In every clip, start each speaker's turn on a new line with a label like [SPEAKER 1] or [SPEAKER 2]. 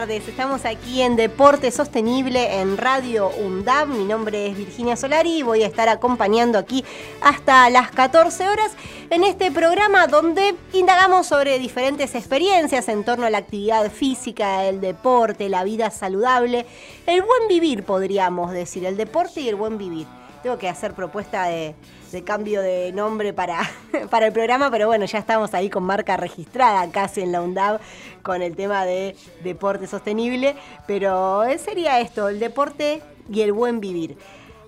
[SPEAKER 1] Tardes. Estamos aquí en Deporte Sostenible en Radio UNDAB. Mi nombre es Virginia Solari y voy a estar acompañando aquí hasta las 14 horas en este programa donde indagamos sobre diferentes experiencias en torno a la actividad física, el deporte, la vida saludable, el buen vivir, podríamos decir, el deporte y el buen vivir. Tengo que hacer propuesta de, cambio de nombre para, para el programa, pero bueno, ya estamos ahí con marca registrada casi en la UNDAV con el tema de deporte sostenible, pero sería esto, el deporte y el buen vivir.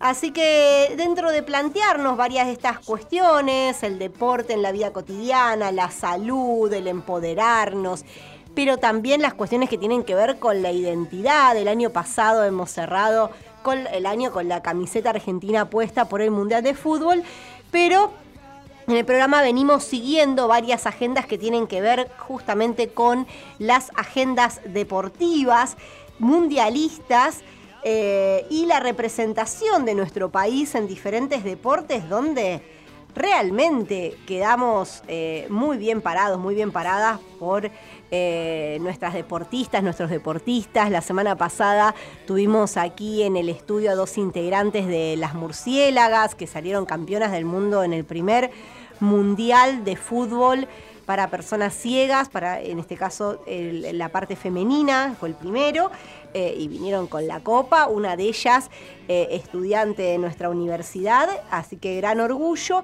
[SPEAKER 1] Así que dentro de plantearnos varias de estas cuestiones, el deporte en la vida cotidiana, la salud, el empoderarnos, pero también las cuestiones que tienen que ver con la identidad. El año pasado hemos cerrado el año con la camiseta argentina puesta por el Mundial de Fútbol, pero en el programa venimos siguiendo varias agendas que tienen que ver justamente con las agendas deportivas, mundialistas. Eh, y la representación de nuestro país en diferentes deportes donde realmente quedamos eh, muy bien parados, muy bien paradas por eh, nuestras deportistas, nuestros deportistas. La semana pasada tuvimos aquí en el estudio a dos integrantes de las murciélagas que salieron campeonas del mundo en el primer mundial de fútbol para personas ciegas, para en este caso la parte femenina, fue el primero, eh, y vinieron con la copa, una de ellas estudiante de nuestra universidad, así que gran orgullo.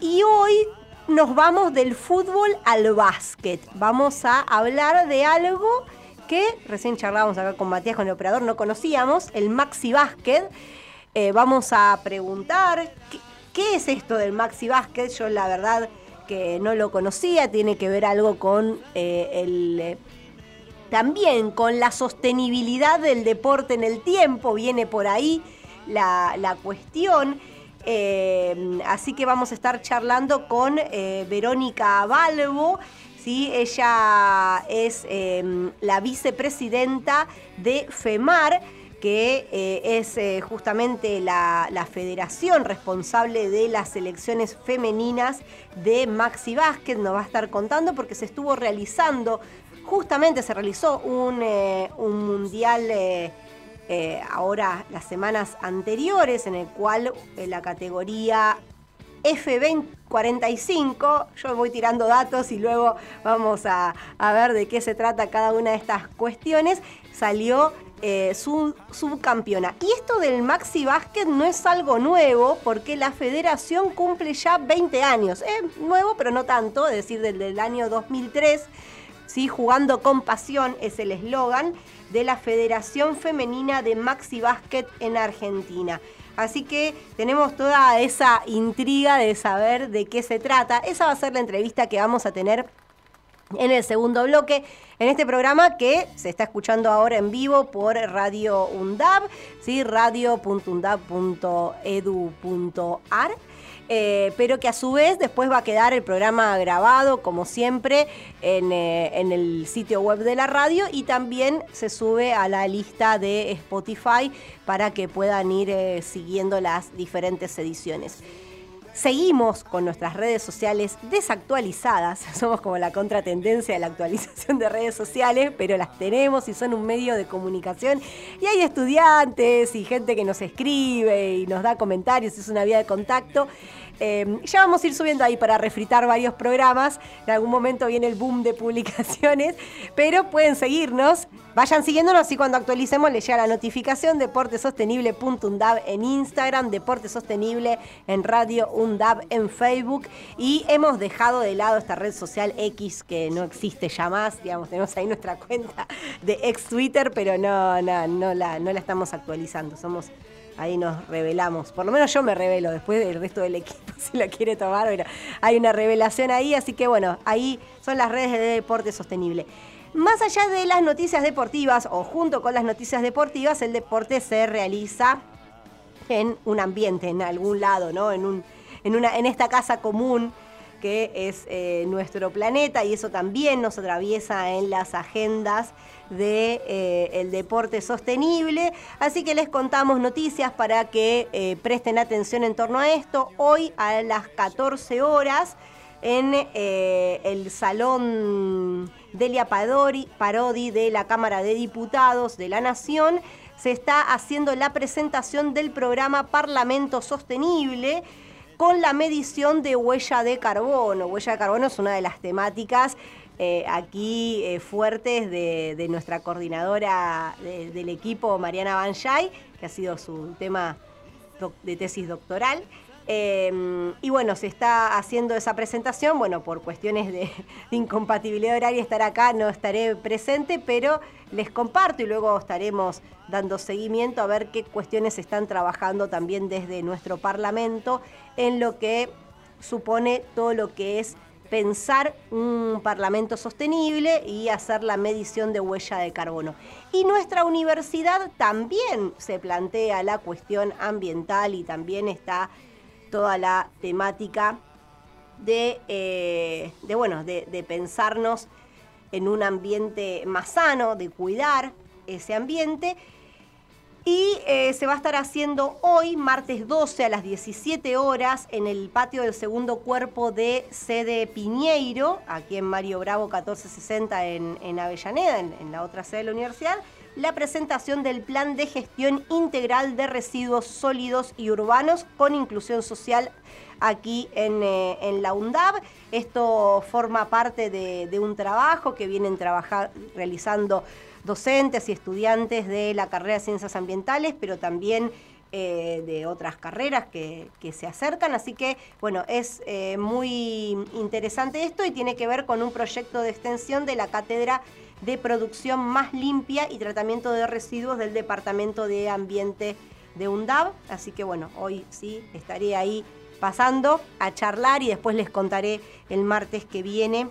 [SPEAKER 1] Y hoy nos vamos del fútbol al básquet. Vamos a hablar de algo que recién charlábamos acá con Matías, con el operador, no conocíamos, el Maxi Básquet. Eh, vamos a preguntar ¿qué, es esto del Maxi Básquet. Yo la verdad que no lo conocía, tiene que ver algo con eh, el... Eh, también con la sostenibilidad del deporte en el tiempo, viene por ahí la, la cuestión. Eh, así que vamos a estar charlando con eh, Verónica Balbo. ¿sí? Ella es em, la vicepresidenta de FEMAR que eh, es justamente la, federación responsable de las selecciones femeninas de Maxi Básquet, nos va a estar contando porque se estuvo realizando, justamente se realizó un, un mundial eh, ahora las semanas anteriores, en el cual eh, la categoría F45, yo voy tirando datos y luego vamos a, ver de qué se trata cada una de estas cuestiones, salió eh, su subcampeona. Y esto del Maxi Básquet no es algo nuevo porque la federación cumple ya 20 años. Es nuevo, pero no tanto, es decir, desde el año 2003, ¿sí? jugando con pasión es el eslogan de la Federación Femenina de Maxi Básquet en Argentina. Así que tenemos toda esa intriga de saber de qué se trata. Esa va a ser la entrevista que vamos a tener en el segundo bloque en este programa que se está escuchando ahora en vivo por Radio UNDAB, ¿sí? radio.undab.edu.ar eh, pero que a su vez después va a quedar el programa grabado, como siempre, en, eh, el sitio web de la radio y también se sube a la lista de Spotify para que puedan ir eh, siguiendo las diferentes ediciones. Seguimos con nuestras redes sociales desactualizadas. Somos como la contratendencia de la actualización de redes sociales, pero las tenemos y son un medio de comunicación. Y hay estudiantes y gente que nos escribe y nos da comentarios, es una vía de contacto. Em, ya vamos a ir subiendo ahí para refritar varios programas. En algún momento viene el boom de publicaciones, pero pueden seguirnos. Vayan siguiéndonos y cuando actualicemos les llega la notificación deportesostenible.undab en Instagram, Deporte Sostenible en Radio Undab en Facebook y hemos dejado de lado esta red social X que no existe ya más, digamos, tenemos ahí nuestra cuenta de ex Twitter, pero no, no, no, la, no la estamos actualizando. Somos ahí nos revelamos. Por lo menos yo me revelo, después del resto del equipo si lo quiere tomar, pero hay una revelación ahí, así que bueno, ahí son las redes de deporte sostenible. Más allá de las noticias deportivas o junto con las noticias deportivas, el deporte se realiza en un ambiente, en algún lado, ¿no? En, un, en, una, en esta casa común que es eh, nuestro planeta y eso también nos atraviesa en las agendas de, eh, deporte sostenible. Así que les contamos noticias para que eh, presten atención en torno a esto. Hoy a las 14 horas en el Salón Delia Padori, Parodi de la Cámara de Diputados de la Nación se está haciendo la presentación del programa Parlamento Sostenible con la medición de huella de carbono. Huella de carbono es una de las temáticas eh, aquí eh, fuertes de, nuestra coordinadora del equipo, Mariana Banjay, que ha sido su tema de tesis doctoral. Em, y bueno, se está haciendo esa presentación, bueno, por cuestiones de, incompatibilidad horaria estar acá, no estaré presente, pero les comparto y luego estaremos dando seguimiento a ver qué cuestiones se están trabajando también desde nuestro Parlamento en lo que supone todo lo que es pensar un Parlamento sostenible y hacer la medición de huella de carbono. Y nuestra universidad también se plantea la cuestión ambiental y también está toda la temática de, eh, bueno, de, pensarnos en un ambiente más sano, de cuidar ese ambiente. Y eh, se va a estar haciendo hoy, martes 12 a las 17 horas, en el patio del segundo cuerpo de sede Piñeiro, aquí en Mario Bravo 1460 en, en Avellaneda, en la otra sede de la universidad la presentación del Plan de Gestión Integral de Residuos Sólidos y Urbanos con Inclusión Social aquí en, eh, la UNDAB. Esto forma parte de, un trabajo que vienen realizando docentes y estudiantes de la carrera de Ciencias Ambientales, pero también eh, de otras carreras que, se acercan. Así que, bueno, es eh, muy interesante esto y tiene que ver con un proyecto de extensión de la cátedra de producción más limpia y tratamiento de residuos del Departamento de Ambiente de UNDAB. Así que bueno, hoy sí estaré ahí pasando a charlar y después les contaré el martes que viene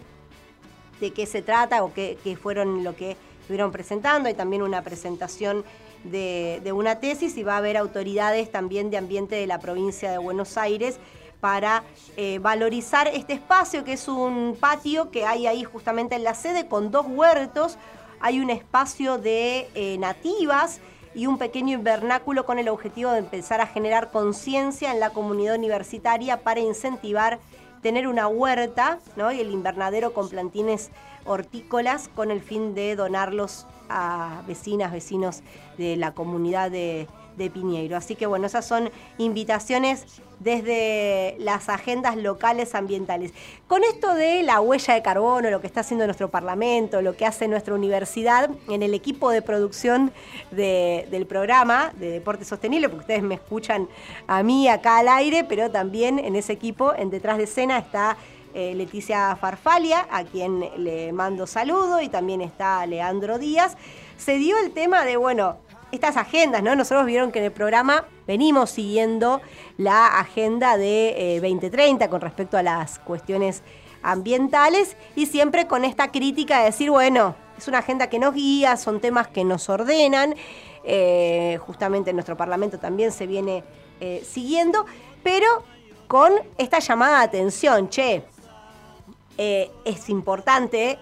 [SPEAKER 1] de qué se trata o qué, fueron lo que estuvieron presentando. Hay también una presentación de, una tesis y va a haber autoridades también de ambiente de la provincia de Buenos Aires para eh, valorizar este espacio, que es un patio que hay ahí justamente en la sede con dos huertos. Hay un espacio de eh, nativas y un pequeño invernáculo con el objetivo de empezar a generar conciencia en la comunidad universitaria para incentivar tener una huerta ¿no? y el invernadero con plantines hortícolas con el fin de donarlos a vecinas, vecinos de la comunidad de, de Piñeiro. Así que bueno, esas son invitaciones desde las agendas locales ambientales. Con esto de la huella de carbono, lo que está haciendo nuestro Parlamento, lo que hace nuestra universidad, en el equipo de producción del programa de Deporte Sostenible, porque ustedes me escuchan a mí acá al aire, pero también en ese equipo, en detrás de escena, está eh, Leticia Farfalia, a quien le mando saludo, y también está Leandro Díaz. Se dio el tema de, bueno, estas agendas, ¿no? Nosotros vieron que en el programa venimos siguiendo la agenda de 2030 eh, con respecto a las cuestiones ambientales y siempre con esta crítica de decir, bueno, es una agenda que nos guía, son temas que nos ordenan, eh, justamente en nuestro Parlamento también se viene siguiendo, pero con esta llamada de atención, che, es importante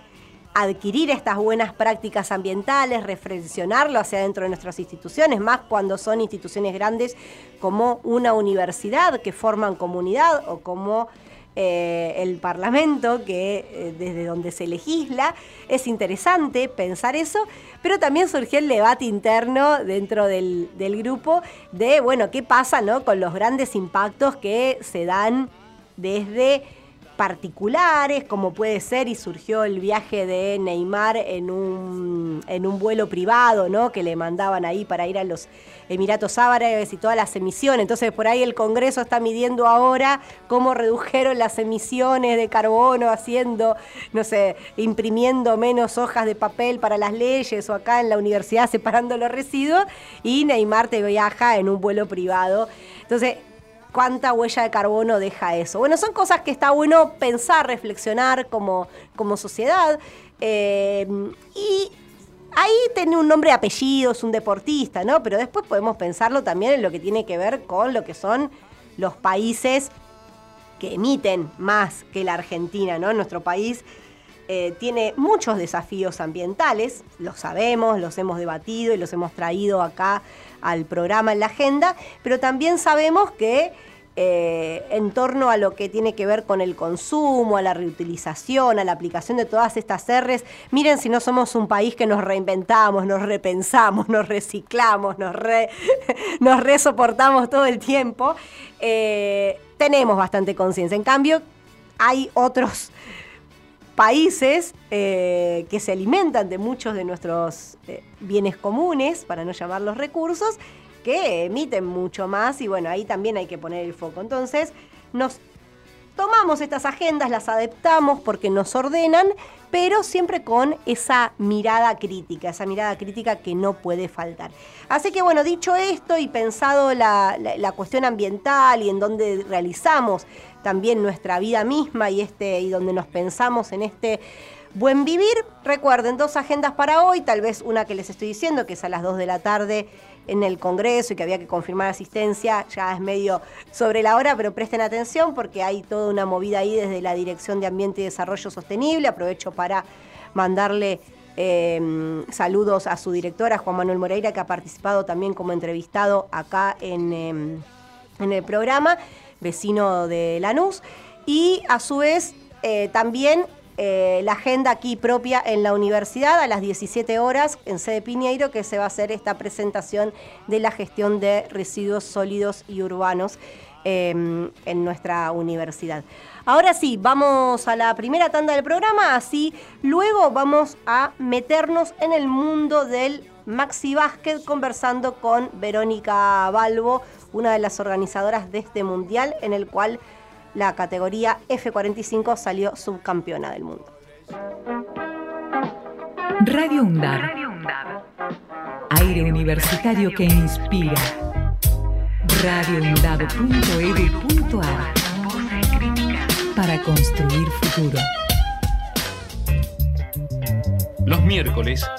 [SPEAKER 1] adquirir estas buenas prácticas ambientales, reflexionarlo hacia dentro de nuestras instituciones, más cuando son instituciones grandes como una universidad que forman comunidad o como eh, el Parlamento, que eh, desde donde se legisla, es interesante pensar eso, pero también surgió el debate interno dentro del, del grupo de, bueno, qué pasa ¿no? con los grandes impactos que se dan desde particulares, como puede ser, y surgió el viaje de Neymar en un, en un vuelo privado, ¿no? Que le mandaban ahí para ir a los Emiratos Árabes y todas las emisiones. Entonces, por ahí el Congreso está midiendo ahora cómo redujeron las emisiones de carbono, haciendo, no sé, imprimiendo menos hojas de papel para las leyes o acá en la universidad separando los residuos. Y Neymar te viaja en un vuelo privado. Entonces, cuánta huella de carbono deja eso. Bueno, son cosas que está bueno pensar, reflexionar como, como sociedad. Eh, y ahí tiene un nombre y apellido, es un deportista, ¿no? Pero después podemos pensarlo también en lo que tiene que ver con lo que son los países que emiten más que la Argentina, ¿no? Nuestro país eh, tiene muchos desafíos ambientales, lo sabemos, los hemos debatido y los hemos traído acá al programa en la agenda, pero también sabemos que eh, en torno a lo que tiene que ver con el consumo, a la reutilización, a la aplicación de todas estas R's. Miren si no somos un país que nos reinventamos, nos repensamos, nos reciclamos, nos, nos resoportamos todo el tiempo. Eh, tenemos bastante conciencia. En cambio, hay otros países eh, que se alimentan de muchos de nuestros bienes comunes, para no llamarlos recursos, que emiten mucho más y bueno, ahí también hay que poner el foco. Entonces, nos tomamos estas agendas, las adaptamos porque nos ordenan, pero siempre con esa mirada crítica, esa mirada crítica que no puede faltar. Así que bueno, dicho esto y pensado la, cuestión ambiental y en donde realizamos también nuestra vida misma y, este, y donde nos pensamos en este buen vivir, recuerden dos agendas para hoy, tal vez una que les estoy diciendo, que es a las 2 de la tarde en el Congreso y que había que confirmar asistencia, ya es medio sobre la hora, pero presten atención porque hay toda una movida ahí desde la Dirección de Ambiente y Desarrollo Sostenible. Aprovecho para mandarle eh, saludos a su directora, Juan Manuel Moreira, que ha participado también como entrevistado acá en, em, en el programa, vecino de Lanús. Y a su vez eh, también eh, la agenda aquí propia en la universidad a las 17 horas en sede Piñeiro, que se va a hacer esta presentación de la gestión de residuos sólidos y urbanos em, en nuestra universidad. Ahora sí, vamos a la primera tanda del programa, así luego vamos a meternos en el mundo del Maxi Básquet conversando con Verónica Balbo, una de las organizadoras de este mundial en el cual la categoría F45 salió subcampeona del mundo.
[SPEAKER 2] Radio UNDAB. Aire universitario que inspira. radioundab.edu.ar Para construir futuro.
[SPEAKER 3] Los miércoles,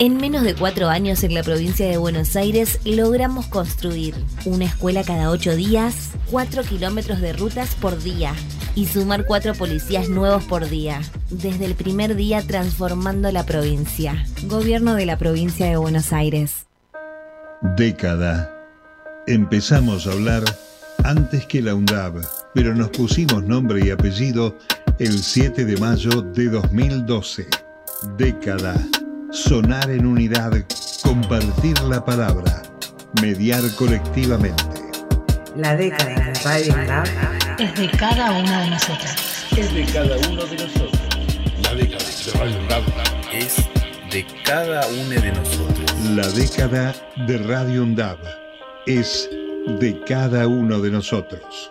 [SPEAKER 4] En menos de cuatro años en la provincia de Buenos Aires logramos construir una escuela cada ocho días, cuatro kilómetros de rutas por día, y sumar cuatro policías nuevos por día. Desde el primer día transformando la provincia. Gobierno de la provincia de Buenos Aires.
[SPEAKER 5] Década. Empezamos a hablar antes que la UNDAB, pero nos pusimos nombre y apellido el 7 de mayo de 2012. Década. Sonar en unidad, compartir la palabra, mediar colectivamente.
[SPEAKER 6] La década de Radio UNDAB
[SPEAKER 7] es de cada una de nosotras.
[SPEAKER 3] Es de cada uno de nosotros.
[SPEAKER 8] La década de Radio UNDAB es de cada uno de nosotros.
[SPEAKER 5] La década de Radio UNDAB es de cada uno de nosotros.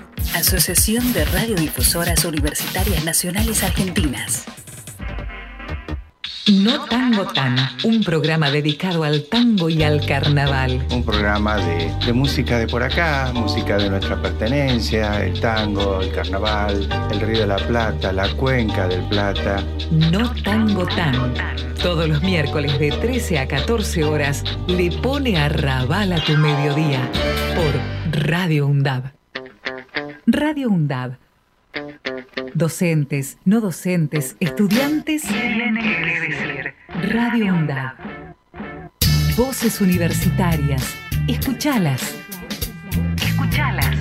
[SPEAKER 2] Asociación de Radiodifusoras Universitarias Nacionales Argentinas.
[SPEAKER 9] No Tango Tan, un programa dedicado al tango y al carnaval.
[SPEAKER 10] Un programa de, de, música de por acá, música de nuestra pertenencia, el tango, el carnaval, el Río de la Plata, la Cuenca del Plata.
[SPEAKER 9] No Tango Tan. Todos los miércoles de 13 a 14 horas le pone a rabal a tu mediodía por Radio UNDAB. Radio UNDAB Docentes, no docentes, estudiantes. Tiene que decir. Radio UNDAB. Voces universitarias. Escuchalas. Escuchalas.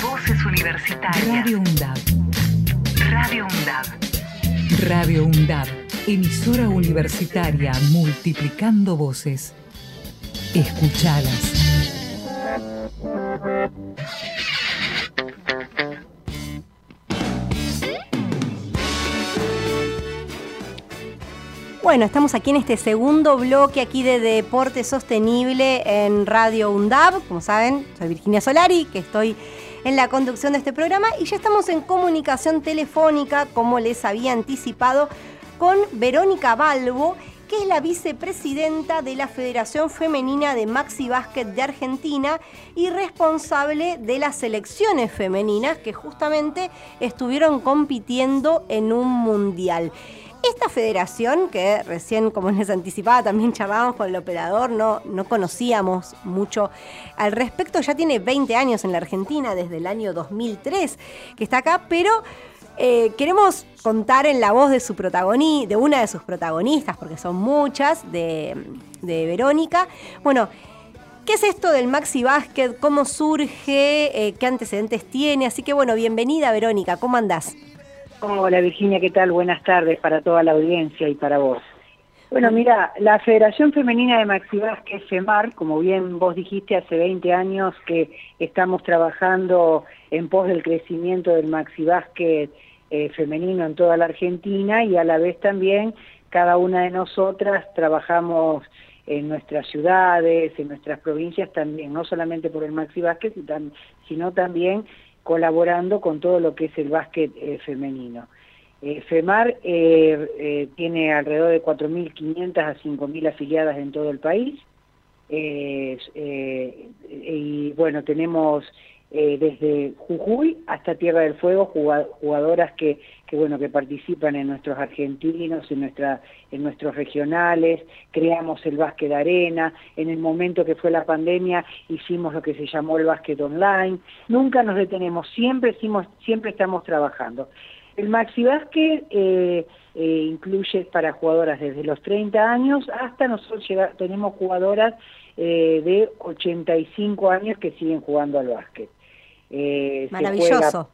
[SPEAKER 9] Voces universitarias. Radio UNDAB. Radio UNDAB. Radio UNDAB. Emisora universitaria multiplicando voces. Escuchalas.
[SPEAKER 1] Bueno, estamos aquí en este segundo bloque aquí de Deporte Sostenible en Radio UNDAB. Como saben, soy Virginia Solari, que estoy en la conducción de este programa y ya estamos en comunicación telefónica, como les había anticipado, con Verónica Balbo, que es la vicepresidenta de la Federación Femenina de Maxi Básquet de Argentina y responsable de las selecciones femeninas que justamente estuvieron compitiendo en un mundial. Esta federación, que recién, como les anticipaba, también charlábamos con el operador, no, no conocíamos mucho al respecto, ya tiene 20 años en la Argentina, desde el año 2003 que está acá, pero eh, queremos contar en la voz de, su protagoni de una de sus protagonistas, porque son muchas, de, de Verónica. Bueno, ¿Qué es esto del Maxi Básquet? ¿Cómo surge? Eh, ¿Qué antecedentes tiene? Así que bueno, bienvenida Verónica, ¿cómo andás?
[SPEAKER 11] Hola Virginia, ¿qué tal? Buenas tardes para toda la audiencia y para vos. Bueno, mira, la Federación Femenina de Maxi Básquet, FEMAR, como bien vos dijiste, hace 20 años que estamos trabajando en pos del crecimiento del Maxi Básquet eh, femenino en toda la Argentina y a la vez también cada una de nosotras trabajamos en nuestras ciudades, en nuestras provincias también, no solamente por el Maxi Básquet, sino también colaborando con todo lo que es el básquet eh, femenino. Eh, FEMAR eh, tiene alrededor de 4.500 a 5.000 afiliadas en todo el país y bueno, tenemos eh, desde Jujuy hasta Tierra del Fuego, jugadoras que, que, bueno, que participan en nuestros argentinos, en, nuestra, en nuestros regionales, creamos el básquet arena, en el momento que fue la pandemia hicimos lo que se llamó el básquet online, nunca nos detenemos, siempre, siempre estamos trabajando. El maxi básquet eh, eh, incluye para jugadoras desde los 30 años hasta nosotros tenemos jugadoras de 85 años que siguen jugando al básquet.
[SPEAKER 1] Eh, maravilloso.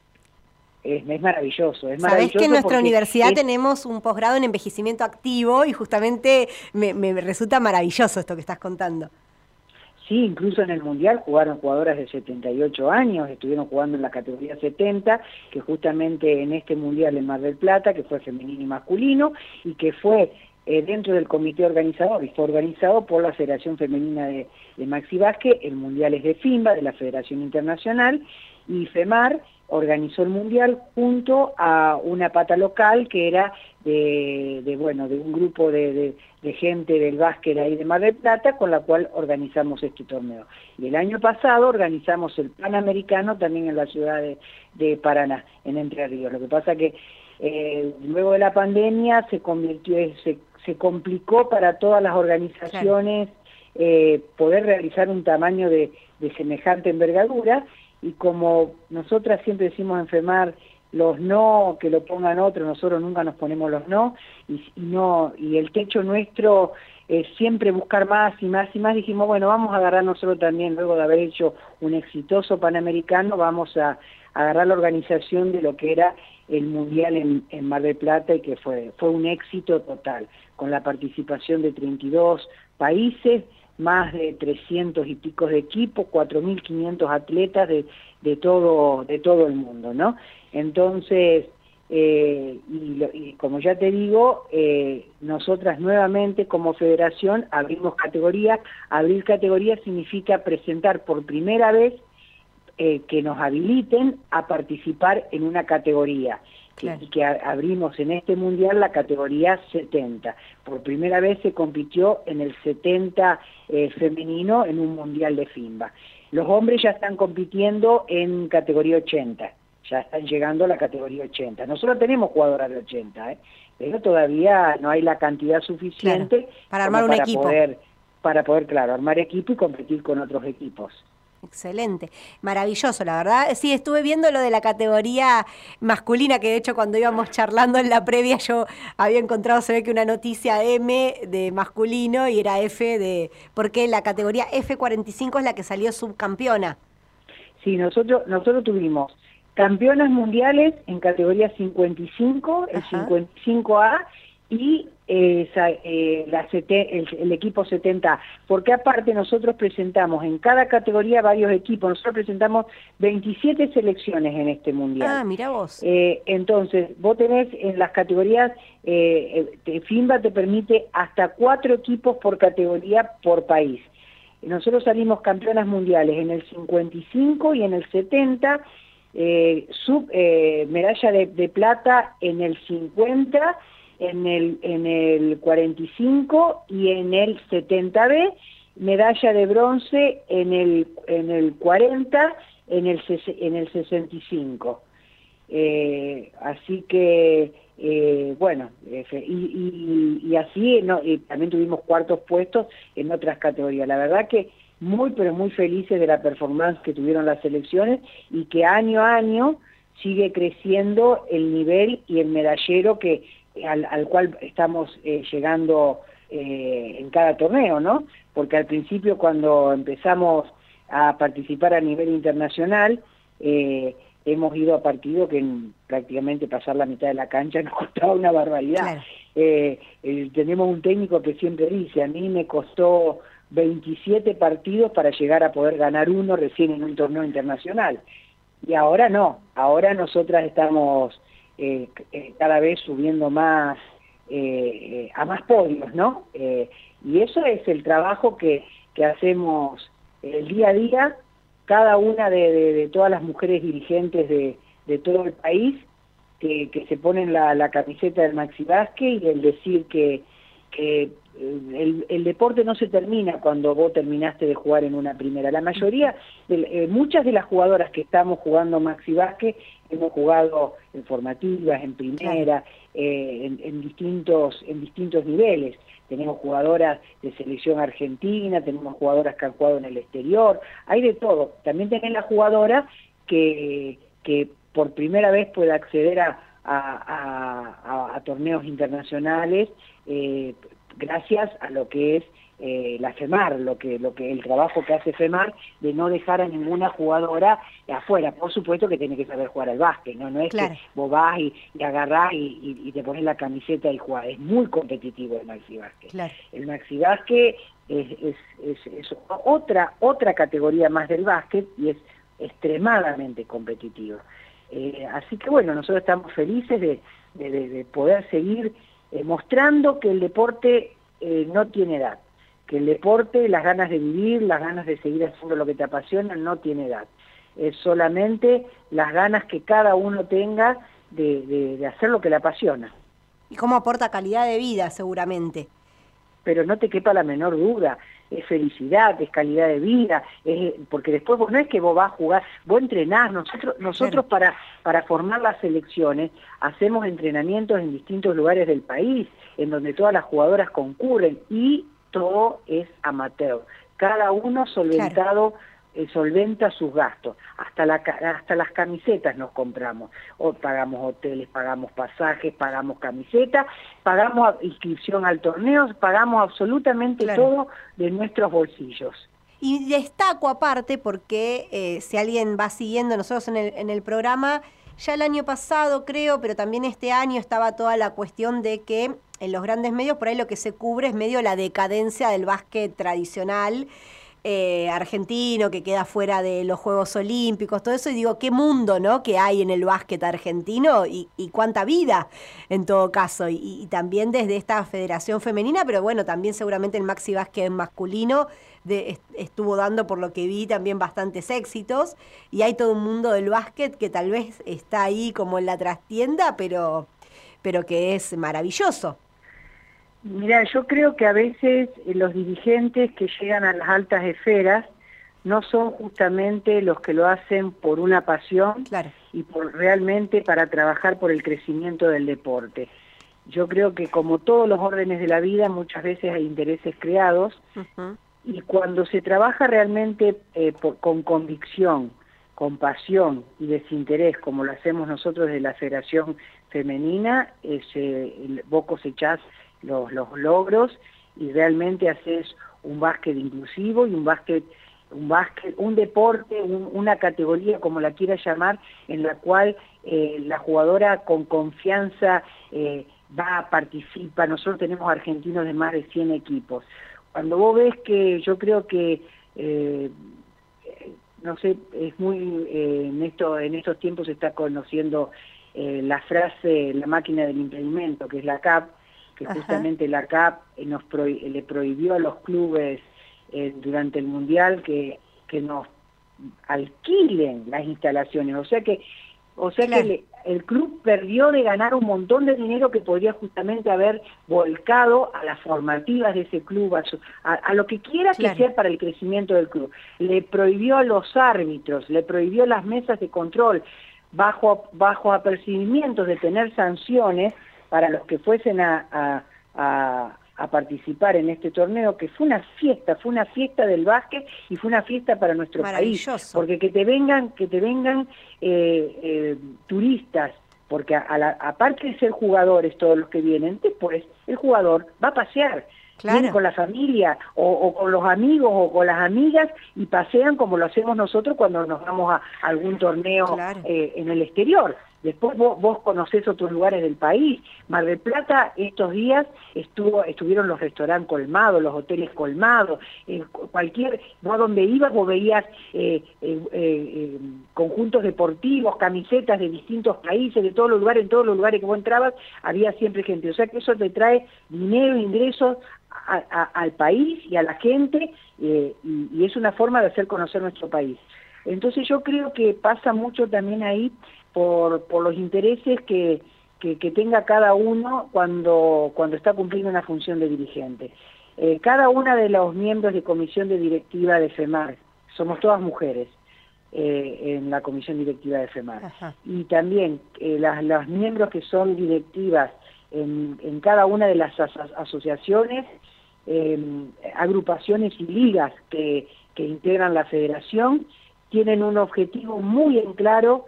[SPEAKER 11] Es, maravilloso. Es
[SPEAKER 1] Sabés que en nuestra universidad tenemos un posgrado en envejecimiento activo y justamente me, resulta maravilloso esto que estás contando.
[SPEAKER 11] Sí, incluso en el Mundial jugaron jugadoras de 78 años, estuvieron jugando en la categoría 70, que justamente en este Mundial en Mar del Plata, que fue femenino y masculino, y que fue eh, dentro del comité organizador y fue organizado por la Federación Femenina de, Maxi Vázquez, el Mundial es de FIMBA, de la Federación Internacional, y FEMAR organizó el Mundial junto a una pata local que era de, bueno, de un grupo de, gente del básquet ahí de Mar del Plata, con la cual organizamos este torneo. Y el año pasado organizamos el Panamericano también en la ciudad de, Paraná, en Entre Ríos. Lo que pasa que eh, luego de la pandemia se convirtió, se se complicó para todas las organizaciones eh, poder realizar un tamaño de, semejante envergadura y como nosotras siempre decimos enfermar los no, que lo pongan otros, nosotros nunca nos ponemos los no, y, no, y el techo nuestro es siempre buscar más y más y más, dijimos, bueno, vamos a agarrar nosotros también, luego de haber hecho un exitoso Panamericano, vamos a, a agarrar la organización de lo que era el Mundial en, en, Mar del Plata y que fue, fue un éxito total, con la participación de 32 países, más de 300 y pico de equipos, 4.500 atletas de, de, todo, de todo el mundo, ¿no? Entonces, eh, y, como ya te digo, eh, nosotras nuevamente como federación abrimos categoría. Abrir categoría significa presentar por primera vez eh, que nos habiliten a participar en una categoría. Que, que abrimos en este mundial la categoría 70. Por primera vez se compitió en el 70 eh, femenino en un mundial de FIMBA. Los hombres ya están compitiendo en categoría 80, ya están llegando a la categoría 80. Nosotros tenemos jugadoras de 80, ¿eh? pero todavía no hay la cantidad suficiente
[SPEAKER 1] para armar un equipo.
[SPEAKER 11] Poder, para poder, claro, armar equipo y competir con otros equipos.
[SPEAKER 1] Excelente, maravilloso, la verdad. Sí, estuve viendo lo de la categoría masculina, que de hecho cuando íbamos charlando en la previa yo había encontrado, se ve que una noticia M de masculino y era F de, porque la categoría F45 es la que salió subcampeona.
[SPEAKER 11] Sí, nosotros, nosotros tuvimos campeonas mundiales en categoría 55, el 55A y eh, la el, equipo 70, porque aparte nosotros presentamos en cada categoría varios equipos, nosotros presentamos 27 selecciones en este mundial.
[SPEAKER 1] Ah, mira vos.
[SPEAKER 11] Eh, entonces, vos tenés en las categorías, eh, FIMBA te permite hasta cuatro equipos por categoría por país. Nosotros salimos campeonas mundiales en el 55 y en el 70, sub, medalla de, de plata en el 50 en el, en el 45 y en el 70B, medalla de bronce en el, en el 40, en el, en el 65. Eh, así que, eh, bueno, y, y, así no, también tuvimos cuartos puestos en otras categorías. La verdad que muy, pero muy felices de la performance que tuvieron las selecciones y que año a año sigue creciendo el nivel y el medallero que al, cual estamos eh, llegando eh, en cada torneo, ¿no? Porque al principio cuando empezamos a participar a nivel internacional, eh, hemos ido a partidos que prácticamente pasar la mitad de la cancha nos costaba una barbaridad. tenemos un técnico que siempre dice, a mí me costó 27 partidos para llegar a poder ganar uno recién en un torneo internacional. Y ahora no, ahora nosotras estamos eh, eh, cada vez subiendo más eh, a más podios, ¿no? y eso es el trabajo que, que hacemos el día a día, cada una de, todas las mujeres dirigentes de, de todo el país, que, que se ponen la, la, camiseta del Maxi Vázquez y el decir que, que el, el, deporte no se termina cuando vos terminaste de jugar en una primera. La mayoría, de, muchas de las jugadoras que estamos jugando Maxi Vázquez hemos jugado en formativas, en primera, eh, en, distintos, en distintos niveles. Tenemos jugadoras de selección argentina, tenemos jugadoras que han jugado en el exterior, hay de todo. También tenés la jugadora que, que por primera vez puede acceder a, a, a, torneos internacionales eh, gracias a lo que es eh, la FEMAR, lo que, lo que, el trabajo que hace FEMAR de no dejar a ninguna jugadora afuera. Por supuesto que tiene que saber jugar al básquet, no, no es que vos vas y, y agarrás y, te pones la camiseta y jugás. Es muy competitivo el maxi básquet. El maxi básquet es, es, otra, otra categoría más del básquet y es extremadamente competitivo. Eh, así que bueno, nosotros estamos felices de, de, poder seguir eh, mostrando que el deporte no tiene edad que el deporte, las ganas de vivir, las ganas de seguir haciendo lo que te apasiona, no tiene edad. Es solamente las ganas que cada uno tenga de, hacer lo que le apasiona.
[SPEAKER 1] Y cómo aporta calidad de vida, seguramente.
[SPEAKER 11] Pero no te quepa la menor duda, es felicidad, es calidad de vida, porque después vos no es que vos vas a jugar, vos entrenás, nosotros, nosotros para, para formar las selecciones hacemos entrenamientos en distintos lugares del país, en donde todas las jugadoras concurren y todo es amateur. Cada uno solventado eh, solventa sus gastos. Hasta, la, hasta las camisetas nos compramos. O pagamos hoteles, pagamos pasajes, pagamos camisetas, pagamos inscripción al torneo, pagamos absolutamente todo de nuestros bolsillos.
[SPEAKER 1] Y destaco aparte porque eh, si alguien va siguiendo nosotros en el, en el programa, ya el año pasado creo, pero también este año estaba toda la cuestión de que en los grandes medios por ahí lo que se cubre es medio la decadencia del básquet tradicional eh, argentino que queda fuera de los Juegos Olímpicos, todo eso, y digo, qué mundo, ¿no? Que hay en el básquet argentino y, cuánta vida en todo caso. Y, también desde esta federación femenina, pero bueno, también seguramente el maxi básquet masculino estuvo dando, por lo que vi, también bastantes éxitos. Y hay todo un mundo del básquet que tal vez está ahí como en la trastienda, pero, pero que es maravilloso.
[SPEAKER 11] Mira, yo creo que a veces eh, los dirigentes que llegan a las altas esferas no son justamente los que lo hacen por una pasión y por realmente para trabajar por el crecimiento del deporte. Yo creo que como todos los órdenes de la vida muchas veces hay intereses creados y cuando se trabaja realmente eh, con convicción, con pasión y desinterés, como lo hacemos nosotros de la Federación Femenina, ese, vos cosechás los, los logros y realmente haces un básquet inclusivo y un básquet un básquet, un deporte, una categoría como la quieras llamar, en la cual eh, la jugadora con confianza eh, va a participar. Nosotros tenemos argentinos de más de 100 equipos. Cuando vos ves que yo creo que, eh, no sé, es muy, en, esto, en estos tiempos se está conociendo la frase, la máquina del impedimento, que es la CAP, que justamente la CAP eh, nos le prohibió a los clubes eh, durante el Mundial que, que nos alquilen las instalaciones. O sea que, o sea que el club perdió de ganar un montón de dinero que podría justamente haber volcado a las formativas de ese club, a, lo que quiera que sea para el crecimiento del club. Le prohibió a los árbitros, le prohibió las mesas de control, bajo, bajo apercibimientos de tener sanciones, para los que fuesen a, participar en este torneo, que fue una fiesta, fue una fiesta del básquet y fue una fiesta para nuestro país. Porque que te vengan, que te vengan eh, eh, turistas, porque aparte de ser jugadores todos los que vienen, después el jugador va a pasear. con la familia o, con los amigos o con las amigas y pasean como lo hacemos nosotros cuando nos vamos a, algún torneo eh, en el exterior. Después vos, vos, conocés otros lugares del país. Mar del Plata estos días estuvo, estuvieron los restaurantes colmados, los hoteles colmados, eh, cualquier, vos donde ibas vos veías eh, eh, conjuntos deportivos, camisetas de distintos países, de todos los lugares, en todos los lugares que vos entrabas había siempre gente. O sea que eso te trae dinero, ingresos al país y a la gente y es una forma de hacer conocer nuestro país. Entonces yo creo que pasa mucho también ahí por, por los intereses que, que, tenga cada uno cuando, cuando está cumpliendo una función de dirigente. Eh, cada una de los miembros de comisión de directiva de FEMAR, somos todas mujeres eh, en la comisión directiva de FEMAR, y también eh, las, las miembros que son directivas en, en cada una de las asociaciones, agrupaciones y ligas que, que integran la federación, tienen un objetivo muy en claro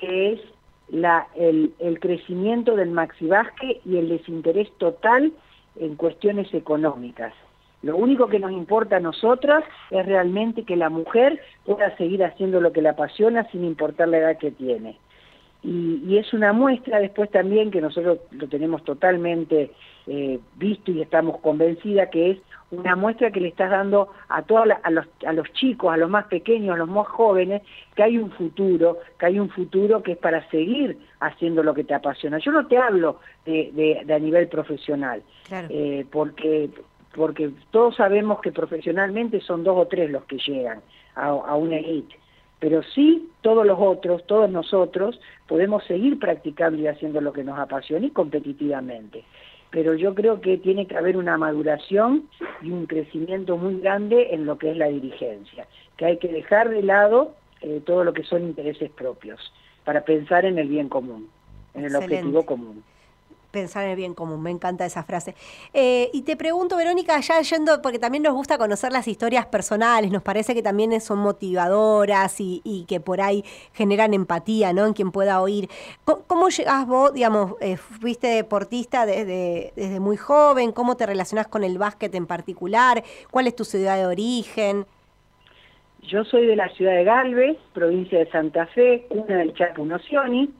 [SPEAKER 11] que es la, el, crecimiento del maxibasque y el desinterés total en cuestiones económicas. Lo único que nos importa a nosotras es realmente que la mujer pueda seguir haciendo lo que le apasiona sin importar la edad que tiene. Y, y es una muestra después también que nosotros lo tenemos totalmente eh, visto y estamos convencidas que es una muestra que le estás dando a, todos a, los, a los chicos, a los más pequeños, a los más jóvenes, que hay un futuro, que hay un futuro que es para seguir haciendo lo que te apasiona. Yo no te hablo de, de, a nivel profesional, eh, porque, porque todos sabemos que profesionalmente son dos o tres los que llegan a, a una elite pero sí todos los otros, todos nosotros, podemos seguir practicando y haciendo lo que nos apasiona y competitivamente pero yo creo que tiene que haber una maduración y un crecimiento muy grande en lo que es la dirigencia, que hay que dejar de lado eh, todo lo que son intereses propios para pensar en el bien común, en el objetivo común
[SPEAKER 1] pensar en el bien común. Me encanta esa frase. Eh, y te pregunto, Verónica, ya yendo, porque también nos gusta conocer las historias personales, nos parece que también son motivadoras y, que por ahí generan empatía, ¿no? En quien pueda oír. ¿Cómo, llegás vos, digamos, eh, fuiste deportista desde, desde muy joven? ¿Cómo te relacionás con el básquet en particular? ¿Cuál es tu ciudad de origen?
[SPEAKER 11] Yo soy de la ciudad de Galvez, provincia de Santa Fe, una del Chaco Nocioni,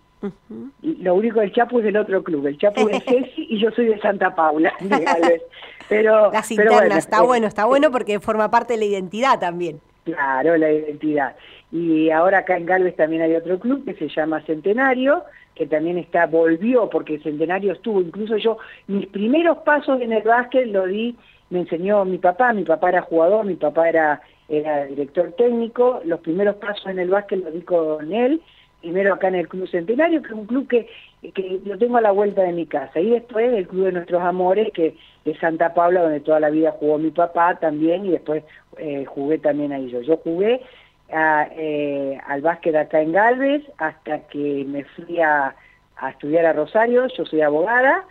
[SPEAKER 11] lo único, el Chapu es del otro club, el Chapu es Ceci y yo soy de Santa Paula, pero,
[SPEAKER 1] Las
[SPEAKER 11] pero
[SPEAKER 1] internas,
[SPEAKER 11] bueno,
[SPEAKER 1] está
[SPEAKER 11] eh,
[SPEAKER 1] bueno, está bueno porque forma parte de la identidad también.
[SPEAKER 11] Claro, la identidad. Y ahora acá en Galvez también hay otro club que se llama Centenario, que también está, volvió, porque Centenario estuvo, incluso yo, mis primeros pasos en el básquet lo di, me enseñó mi papá, mi papá era jugador, mi papá era, era director técnico, los primeros pasos en el básquet los di con él, primero acá en el Club Centenario, que es un club que, que lo tengo a la vuelta de mi casa, y después el Club de Nuestros Amores, que de Santa Paula, donde toda la vida jugó mi papá también, y después eh, jugué también ahí yo. Yo jugué eh, al básquet acá en Galvez hasta que me fui a, a estudiar a Rosario, yo soy abogada,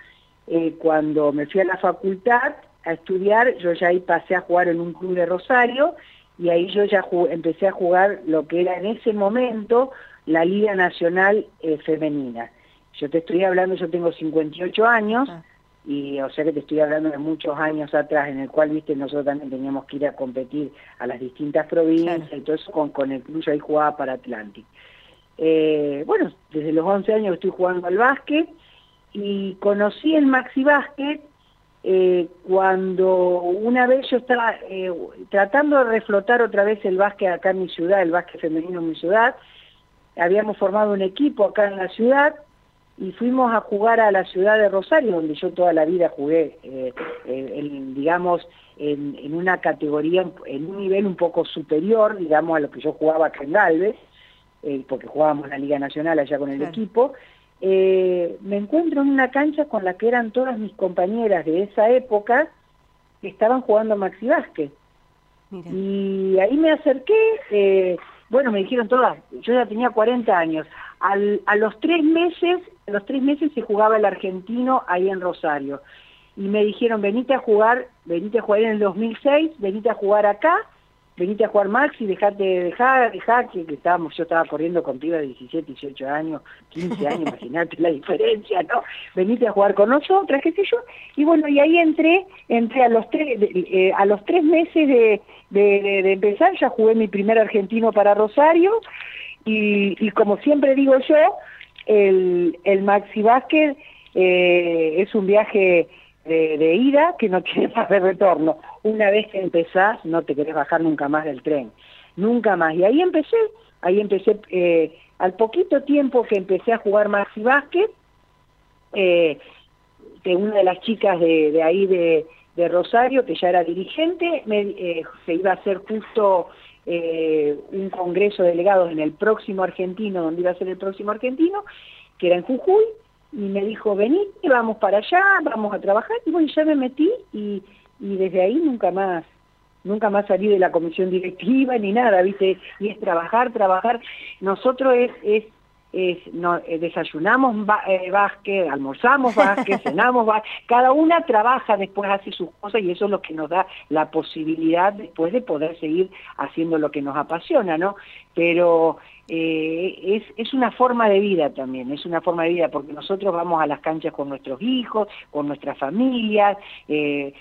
[SPEAKER 11] eh, cuando me fui a la facultad a estudiar, yo ya ahí pasé a jugar en un club de Rosario, y ahí yo ya empecé a jugar lo que era en ese momento la Liga Nacional eh, Femenina. Yo te estoy hablando, yo tengo 58 años, ah. y o sea que te estoy hablando de muchos años atrás, en el cual, viste, nosotros también teníamos que ir a competir a las distintas provincias, claro. y todo eso con, con el club, yo ahí jugaba para Atlantic. Eh, bueno, desde los 11 años estoy jugando al básquet, y conocí el Maxi Básquet eh, cuando una vez yo estaba eh, tratando de reflotar otra vez el básquet acá en mi ciudad, el básquet femenino en mi ciudad, habíamos formado un equipo acá en la ciudad y fuimos a jugar a la ciudad de Rosario, donde yo toda la vida jugué, eh, en, digamos, en, en, una categoría, en un nivel un poco superior, digamos, a lo que yo jugaba acá en Galvez, eh, porque jugábamos la Liga Nacional allá con el equipo, eh, me encuentro en una cancha con la que eran todas mis compañeras de esa época que estaban jugando Maxi Vázquez. Y ahí me acerqué, bueno, me dijeron todas, yo ya tenía 40 años, a los tres meses, a los tres meses se jugaba el argentino ahí en Rosario. Y me dijeron, venite a jugar, venite a jugar en el 2006, venite a jugar acá, venite a jugar Maxi, dejate, dejá, dejá, que, que estábamos, yo estaba corriendo con pibas de 17, 18 años, 15 años, imagínate la diferencia, ¿no? Venite a jugar con nosotras, qué sé yo, y bueno, y ahí entré, entré a los tres, eh, a los tres meses de, de, de, de, empezar, ya jugué mi primer argentino para Rosario, y, y como siempre digo yo, el, el Maxi Básquet eh, es un viaje de, de, ida que no tiene más de retorno. Una vez que empezás, no te querés bajar nunca más del tren. Nunca más. Y ahí empecé, ahí empecé, eh, al poquito tiempo que empecé a jugar Maxi Básquet, eh, una de las chicas de, de ahí de, de, Rosario, que ya era dirigente, me, eh, se iba a hacer justo un congreso de delegados en el próximo argentino, donde iba a ser el próximo argentino, que era en Jujuy, y me dijo, vení, vamos para allá, vamos a trabajar, y bueno, ya me metí y, y desde ahí nunca más, nunca más salí de la comisión directiva ni nada, ¿viste? Y es trabajar, trabajar. Nosotros es, es, es no, eh, desayunamos eh, básquet, almorzamos básquet, cenamos básquet, cada una trabaja, después hace sus cosas y eso es lo que nos da la posibilidad después de poder seguir haciendo lo que nos apasiona, ¿no? Pero eh, es, es una forma de vida también, es una forma de vida porque nosotros vamos a las canchas con nuestros hijos, con nuestras familias, eh,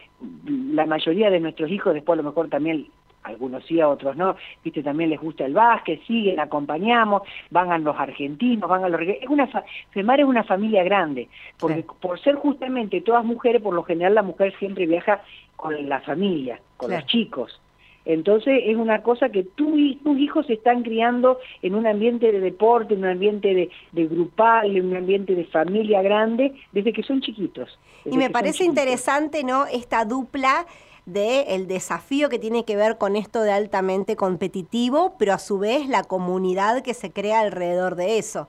[SPEAKER 11] la mayoría de nuestros hijos después a lo mejor también algunos sí, a otros no, viste, también les gusta el básquet, siguen, acompañamos, van a los argentinos, van a los... Es una FEMAR es una familia grande, porque sí. por ser justamente todas mujeres, por lo general la mujer siempre viaja con la familia, con sí. los chicos. Entonces es una cosa que tú y tus hijos se están criando en un ambiente de deporte, en un ambiente de, de grupal, en un ambiente de familia grande, desde que son chiquitos.
[SPEAKER 1] Y me parece interesante, ¿no? Esta dupla de el desafío que tiene que ver con esto de altamente competitivo, pero a su vez la comunidad que se crea alrededor de eso.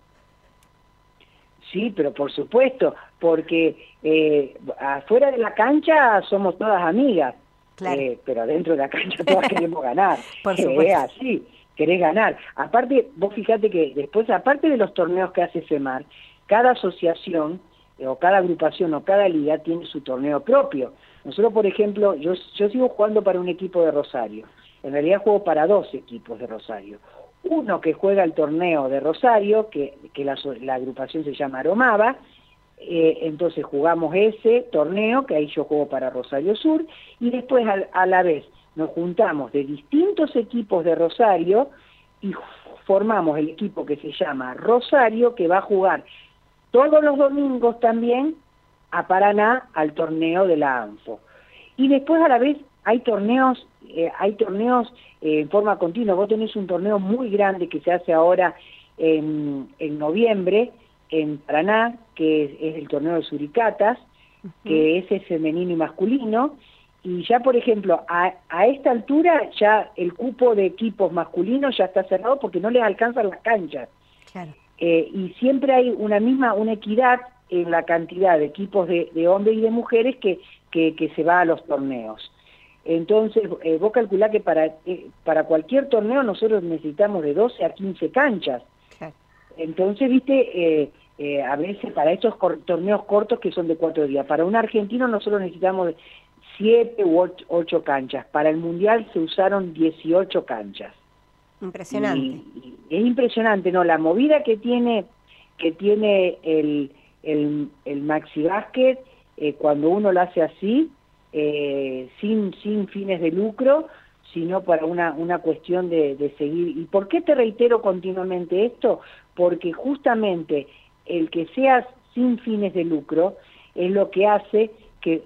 [SPEAKER 11] Sí, pero por supuesto, porque eh, afuera de la cancha somos todas amigas, claro. eh, pero adentro de la cancha todas queremos ganar.
[SPEAKER 1] por supuesto.
[SPEAKER 11] Es así, querés ganar. Aparte, vos fíjate que después, aparte de los torneos que hace FEMAR, cada asociación eh, o cada agrupación o cada liga tiene su torneo propio. Nosotros, por ejemplo, yo, yo sigo jugando para un equipo de Rosario. En realidad juego para dos equipos de Rosario. Uno que juega el torneo de Rosario, que, que la, la agrupación se llama Aromaba, eh, entonces jugamos ese torneo, que ahí yo juego para Rosario Sur, y después a, la vez nos juntamos de distintos equipos de Rosario y formamos el equipo que se llama Rosario, que va a jugar todos los domingos también a Paraná al torneo de la ANFO. y después a la vez hay torneos, eh, hay torneos eh, en forma continua. Vos tenés un torneo muy grande que se hace ahora en, en noviembre en Paraná, que es, es el torneo de Suricatas, que ese es femenino y masculino, y ya por ejemplo, a, a, esta altura ya el cupo de equipos masculinos ya está cerrado porque no les alcanzan las canchas.
[SPEAKER 1] Claro.
[SPEAKER 11] Eh, y siempre hay una misma, una equidad en la cantidad de equipos de, de hombres y de mujeres que, que, que, se va a los torneos. Entonces, eh, vos calculá que para, eh, para cualquier torneo nosotros necesitamos de 12 a 15 canchas.
[SPEAKER 1] Claro.
[SPEAKER 11] Entonces, viste, eh, a veces para estos torneos cortos que son de cuatro días. Para un argentino nosotros necesitamos siete u ocho, ocho, canchas. Para el Mundial se usaron 18 canchas.
[SPEAKER 1] Impresionante.
[SPEAKER 11] Y, y es impresionante, ¿no? La movida que tiene, que tiene el, el, el maxi basket, eh, cuando uno lo hace así, eh, sin, sin fines de lucro, sino para una, una cuestión de, de seguir. ¿Y por qué te reitero continuamente esto? Porque justamente el que seas sin fines de lucro es lo que hace que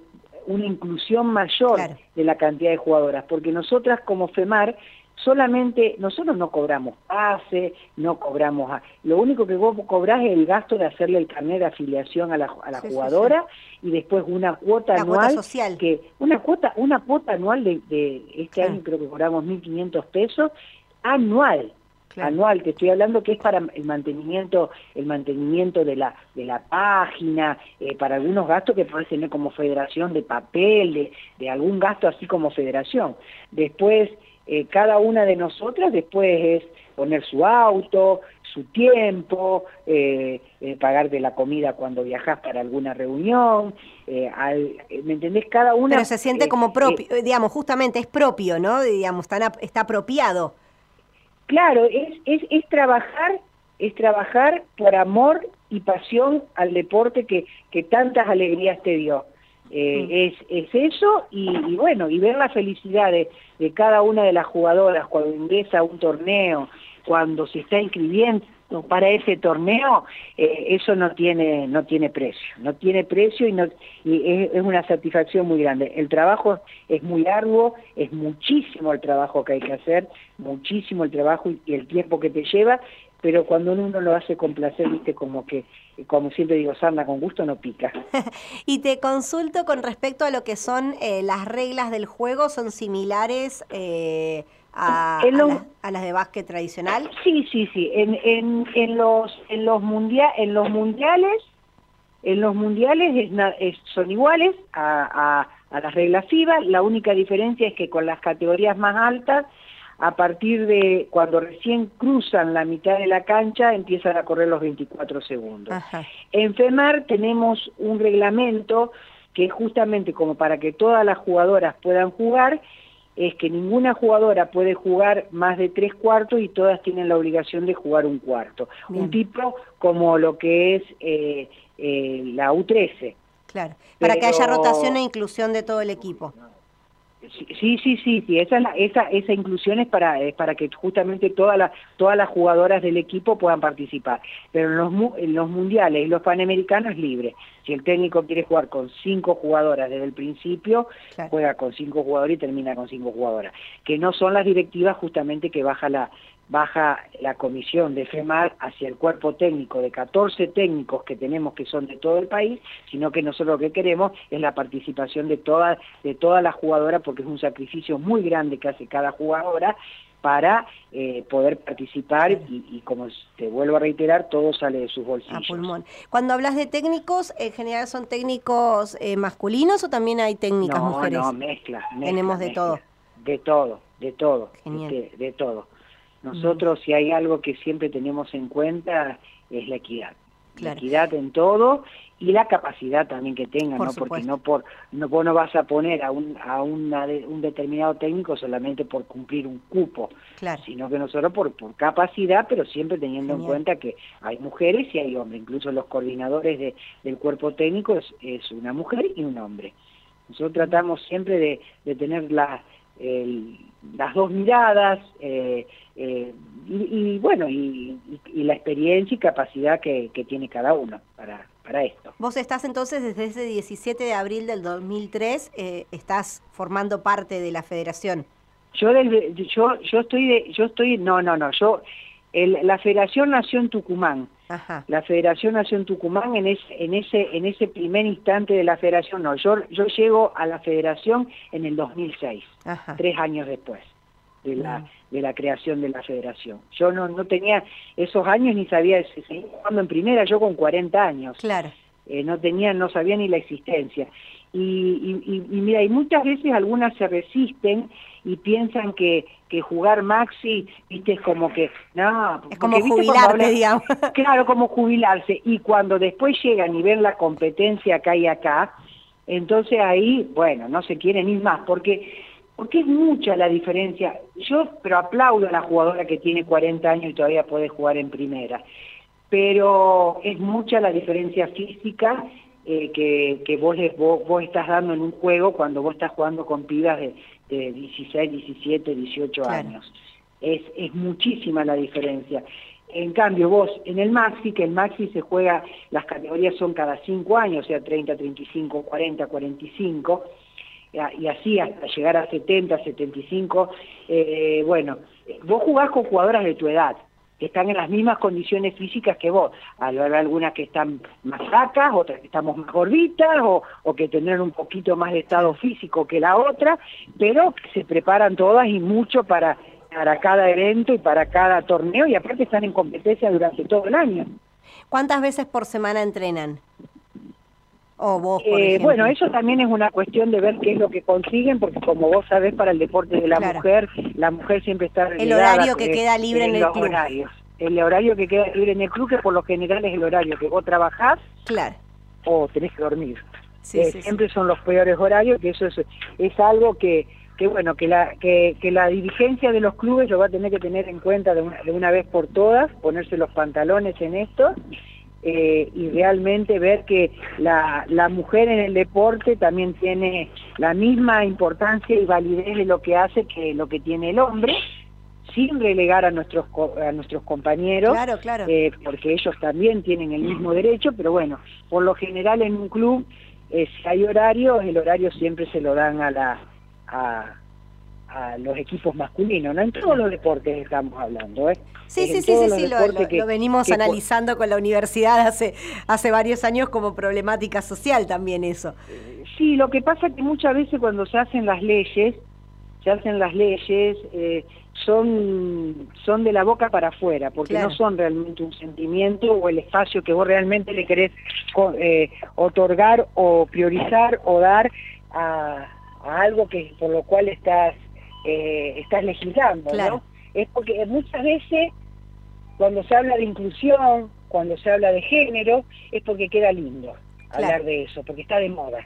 [SPEAKER 11] una inclusión mayor claro. de la cantidad de jugadoras, porque nosotras como FEMAR solamente, nosotros no cobramos pase, no cobramos, lo único que vos cobrás es el gasto de hacerle el carnet de afiliación a la, a la sí, jugadora sí, sí. y después una cuota
[SPEAKER 1] la
[SPEAKER 11] anual,
[SPEAKER 1] cuota social.
[SPEAKER 11] que una cuota, una cuota anual de, de este claro. año creo que cobramos 1.500 pesos anual, Claro. anual te estoy hablando que es para el mantenimiento el mantenimiento de la de la página eh, para algunos gastos que puedes tener como federación de papel de, de algún gasto así como federación. Después eh, cada una de nosotras después es poner su auto su tiempo eh, pagarte la comida cuando viajas para alguna reunión al, me entendés cada una
[SPEAKER 1] pero se siente como propio digamos justamente es propio no digamos está, está apropiado
[SPEAKER 11] Claro, es, es, es trabajar, es trabajar por amor y pasión al deporte que, que tantas alegrías te dio. Eh, es, es eso y, y, bueno, y ver la felicidad de, de, cada una de las jugadoras cuando ingresa a un torneo, cuando se está inscribiendo para ese torneo, eh, eso no tiene, no tiene precio, no tiene precio y, no, y es, una satisfacción muy grande. El trabajo es muy arduo, es muchísimo el trabajo que hay que hacer, muchísimo el trabajo y, y el tiempo que te lleva, pero cuando uno lo hace con placer, viste, como que, como siempre digo, sarna con gusto no pica.
[SPEAKER 1] y te consulto con respecto a lo que son eh, las reglas del juego, ¿son similares eh, a, a, la, a, las de básquet tradicional?
[SPEAKER 11] Sí, sí, sí. En, en, en los en los mundial en los mundiales en los mundiales es, es, son iguales a, a, las reglas FIBA. La única diferencia es que con las categorías más altas a partir de cuando recién cruzan la mitad de la cancha empiezan a correr los 24 segundos.
[SPEAKER 1] Ajá.
[SPEAKER 11] En FEMAR tenemos un reglamento que es justamente como para que todas las jugadoras puedan jugar, es que ninguna jugadora puede jugar más de tres cuartos y todas tienen la obligación de jugar un cuarto.
[SPEAKER 1] Bien.
[SPEAKER 11] Un tipo como lo que es eh, eh, la U13.
[SPEAKER 1] Claro, para Pero... que haya rotación e inclusión de todo el equipo.
[SPEAKER 11] Sí, sí, sí, sí, esa, esa, esa inclusión es para, es para que justamente todas las todas las jugadoras del equipo puedan participar. Pero en los, en los mundiales y los panamericanos es libre. Si el técnico quiere jugar con cinco jugadoras desde el principio, claro. juega con cinco jugadores y termina con cinco jugadoras. Que no son las directivas justamente que baja la, baja la comisión de FEMAR hacia el cuerpo técnico de 14 técnicos que tenemos que son de todo el país, sino que nosotros lo que queremos es la participación de todas de todas las jugadoras porque es un sacrificio muy grande que hace cada jugadora para eh, poder participar y, y, como te vuelvo a reiterar, todo sale de sus bolsillos.
[SPEAKER 1] A pulmón. Cuando hablas de técnicos, ¿en general son técnicos eh, masculinos o también hay técnicas
[SPEAKER 11] no,
[SPEAKER 1] mujeres?
[SPEAKER 11] No, mezcla, mezcla
[SPEAKER 1] Tenemos de
[SPEAKER 11] mezcla.
[SPEAKER 1] todo.
[SPEAKER 11] De todo, de todo,
[SPEAKER 1] Genial.
[SPEAKER 11] De todo. Nosotros, si hay algo que siempre tenemos en cuenta, es la equidad.
[SPEAKER 1] Claro.
[SPEAKER 11] La equidad en todo y la capacidad también que tengan,
[SPEAKER 1] por
[SPEAKER 11] ¿no?
[SPEAKER 1] Supuesto.
[SPEAKER 11] Porque no por no vos no vas a poner a un a una de, un determinado técnico solamente por cumplir un cupo,
[SPEAKER 1] claro.
[SPEAKER 11] sino que nosotros por por capacidad, pero siempre teniendo
[SPEAKER 1] Genial.
[SPEAKER 11] en cuenta que hay mujeres y hay hombres, incluso los coordinadores de, del cuerpo técnico es, es una mujer y un hombre. Nosotros tratamos siempre de, de tener la las dos miradas, eh, eh, y, bueno, y, la experiencia y capacidad que, tiene cada uno para, para esto.
[SPEAKER 1] Vos estás entonces desde ese 17 de abril del 2003, eh, estás formando parte de la federación.
[SPEAKER 11] Yo, yo, yo estoy, de, yo estoy, no, no, no, yo, la federación nació en Tucumán. La Federación nació en Tucumán en ese, en ese, en ese primer instante de la Federación. No, yo, yo llego a la Federación en el 2006, tres años después de la, mm. de la creación de la Federación. Yo no, no tenía esos años ni sabía, seguía jugando en primera, yo con 40 años.
[SPEAKER 1] Claro.
[SPEAKER 11] Eh, no tenía, no sabía ni la existencia. Y, y, mira, y muchas veces algunas se resisten y piensan que, que jugar maxi, viste, es como que, no,
[SPEAKER 1] es como jubilarse, digamos.
[SPEAKER 11] Claro, como jubilarse. Y cuando después llegan y ven la competencia que hay acá, entonces ahí, bueno, no se quieren ir más, porque porque es mucha la diferencia. Yo, pero aplaudo a la jugadora que tiene 40 años y todavía puede jugar en primera, pero es mucha la diferencia física eh, que, que vos, vos, estás dando en un juego cuando vos estás jugando con pibas de, 16, 17, 18 años. Es, es muchísima la diferencia. En cambio, vos en el Maxi, que el Maxi se juega, las categorías son cada 5 años, o sea, 30, 35, 40, 45, y así hasta llegar a 70, 75, eh, bueno, vos jugás con jugadoras de tu edad, que están en las mismas condiciones físicas que vos. Habrá algunas que están más sacas, otras que estamos más gorditas, o, o, que tendrán un poquito más de estado físico que la otra, pero se preparan todas y mucho para, para cada evento y para cada torneo, y aparte están en competencia durante todo el año.
[SPEAKER 1] ¿Cuántas veces por semana entrenan?
[SPEAKER 11] Eh, bueno, eso también es una cuestión de ver qué es lo que consiguen, porque como vos sabés, para el deporte de la mujer, la mujer siempre está
[SPEAKER 1] El horario que queda libre en, el club.
[SPEAKER 11] El horario que queda libre en el club, que por lo general es el horario que vos trabajás
[SPEAKER 1] claro.
[SPEAKER 11] o tenés que dormir. Eh, siempre son los peores horarios, que eso es, es algo que, que bueno, que la, que, que, la dirigencia de los clubes lo va a tener que tener en cuenta de una, de una vez por todas, ponerse los pantalones en esto eh, y realmente ver que la, la, mujer en el deporte también tiene la misma importancia y validez de lo que hace que lo que tiene el hombre sin relegar a nuestros a nuestros compañeros
[SPEAKER 1] claro, claro.
[SPEAKER 11] Eh, porque ellos también tienen el mismo derecho pero bueno por lo general en un club eh, si hay horario el horario siempre se lo dan a la a, a los equipos masculinos no en todos los deportes estamos hablando ¿eh?
[SPEAKER 1] Sí, sí, sí, sí, sí, lo, venimos analizando con la universidad hace, hace varios años como problemática social también eso.
[SPEAKER 11] Sí, lo que pasa es que muchas veces cuando se hacen las leyes, se hacen las leyes, eh, son, son de la boca para afuera, porque no son realmente un sentimiento o el espacio que vos realmente le querés eh, otorgar o priorizar o dar a, algo que por lo cual estás, eh, estás legislando, ¿no? es porque muchas veces cuando se habla de inclusión, cuando se habla de género, es porque queda lindo hablar de eso, porque está de moda.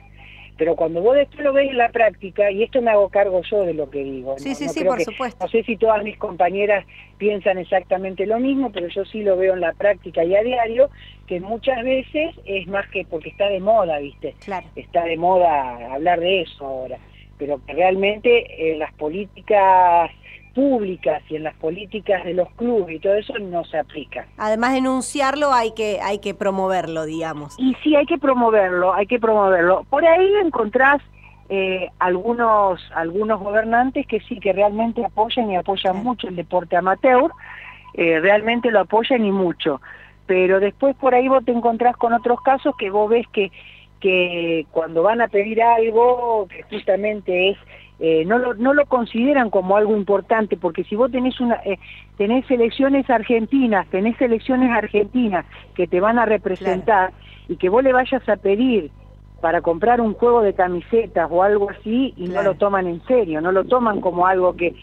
[SPEAKER 11] Pero cuando vos después lo ves en la práctica, y esto me hago cargo yo de lo que digo.
[SPEAKER 1] Sí, sí, sí, por supuesto.
[SPEAKER 11] No sé si todas mis compañeras piensan exactamente lo mismo, pero yo sí lo veo en la práctica y a diario, que muchas veces es más que porque está de moda, ¿viste?
[SPEAKER 1] Claro.
[SPEAKER 11] Está de moda hablar de eso ahora. Pero que realmente eh, las políticas públicas y en las políticas de los clubes y todo eso no se aplica.
[SPEAKER 1] Además de enunciarlo hay que hay que promoverlo, digamos.
[SPEAKER 11] Y sí, hay que promoverlo, hay que promoverlo. Por ahí encontrás eh, algunos algunos gobernantes que sí, que realmente apoyan y apoyan mucho el deporte amateur, eh, realmente lo apoyan y mucho. Pero después por ahí vos te encontrás con otros casos que vos ves que que cuando van a pedir algo que justamente es eh, no, lo, no lo consideran como algo importante, porque si vos tenés, una, eh, tenés elecciones argentinas, tenés elecciones argentinas que te van a representar y que vos le vayas a pedir para comprar un juego de camisetas o algo así y no lo toman en serio, no lo toman como algo que,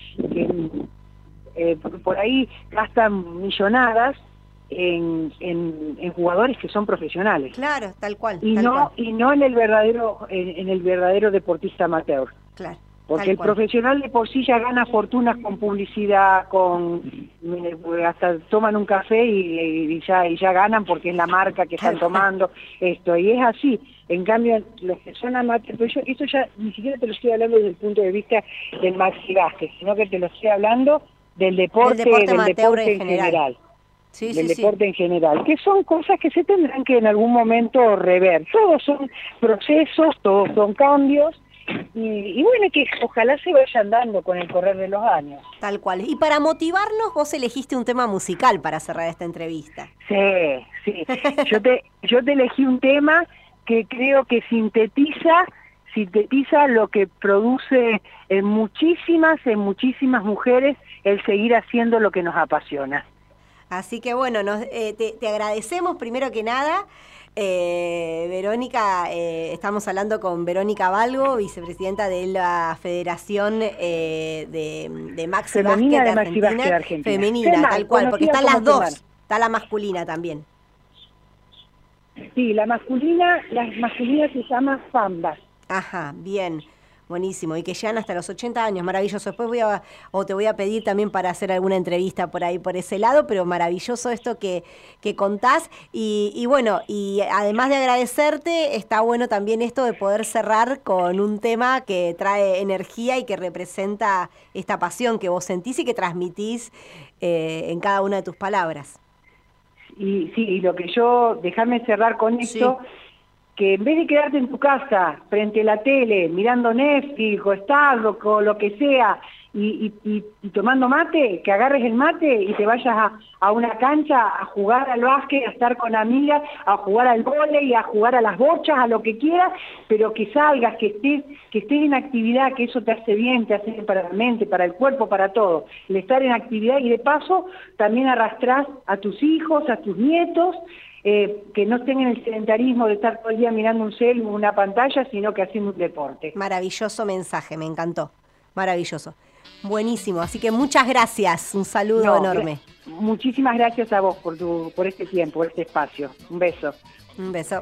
[SPEAKER 11] eh, por ahí gastan millonadas en, en, jugadores que son profesionales.
[SPEAKER 1] Claro, tal cual.
[SPEAKER 11] Y no y no en el verdadero en, en el verdadero deportista amateur.
[SPEAKER 1] Claro.
[SPEAKER 11] Porque el
[SPEAKER 12] cual.
[SPEAKER 11] profesional de por sí ya gana fortunas con publicidad, con eh, hasta toman un café y, y ya y ya ganan porque es la marca que están tomando esto y es así. En cambio, los que son amateurs, pero yo esto ya ni siquiera te lo estoy hablando desde el punto de vista del maxi básquet, sino que te lo estoy hablando del deporte,
[SPEAKER 12] deporte
[SPEAKER 11] del
[SPEAKER 12] amateur
[SPEAKER 11] deporte
[SPEAKER 12] en
[SPEAKER 11] en
[SPEAKER 12] general.
[SPEAKER 11] general
[SPEAKER 12] Sí,
[SPEAKER 11] del
[SPEAKER 12] sí, sí.
[SPEAKER 11] deporte en general, que son cosas que se tendrán que en algún momento rever. Todos son procesos, todos son cambios, y, y bueno, que ojalá se vayan dando con el correr de los años.
[SPEAKER 12] Tal cual. Y para motivarnos, vos elegiste un tema musical para cerrar esta entrevista.
[SPEAKER 11] Sí, sí. Yo te, yo te elegí un tema que creo que sintetiza, sintetiza lo que produce en muchísimas, en muchísimas mujeres el seguir haciendo lo que nos apasiona.
[SPEAKER 12] Así que bueno, nos, eh, te, te agradecemos primero que nada. Eh, Verónica, eh, estamos hablando con Verónica Valgo, vicepresidenta de la Federación eh, de, de Maxi
[SPEAKER 11] Femenina
[SPEAKER 12] Básquet
[SPEAKER 11] de Maxi
[SPEAKER 12] Argentina. Femenina,
[SPEAKER 11] FEMAR,
[SPEAKER 12] tal cual, porque están las dos.
[SPEAKER 11] FEMAR.
[SPEAKER 12] Está la masculina también.
[SPEAKER 11] Sí, la masculina, la masculina se llama Fambas.
[SPEAKER 12] Ajá, bien. Buenísimo, y que llegan hasta los 80 años, maravilloso. Después voy a, o te voy a pedir también para hacer alguna entrevista por ahí, por ese lado, pero maravilloso esto que, que contás. Y, y bueno, y además de agradecerte, está bueno también esto de poder cerrar con un tema que trae energía y que representa esta pasión que vos sentís y que transmitís eh, en cada una de tus palabras.
[SPEAKER 11] Y sí, y lo que yo, déjame cerrar con esto, que en vez de quedarte en tu casa, frente a la tele, mirando Netflix o Star Rock o lo que sea, y, y- y- y tomando mate, que agarres el mate y te vayas a, a una cancha a jugar al básquet, a estar con amigas, a jugar al vóley, a jugar a las bochas, a lo que quieras, pero que salgas, que estés, que estés en actividad, que eso te hace bien, te hace bien para la mente, para el cuerpo, para todo. El estar en actividad y de paso también arrastrás a tus hijos, a tus nietos, eh, que no estén en el sedentarismo de estar todo el día mirando un cel o una pantalla, sino que haciendo un deporte.
[SPEAKER 12] Maravilloso mensaje, me encantó. Maravilloso. Buenísimo, así que muchas gracias. Un saludo
[SPEAKER 11] No,
[SPEAKER 12] enorme.
[SPEAKER 11] gra- Muchísimas gracias a vos por, tu, por este tiempo, por este espacio. Un beso.
[SPEAKER 12] Un beso.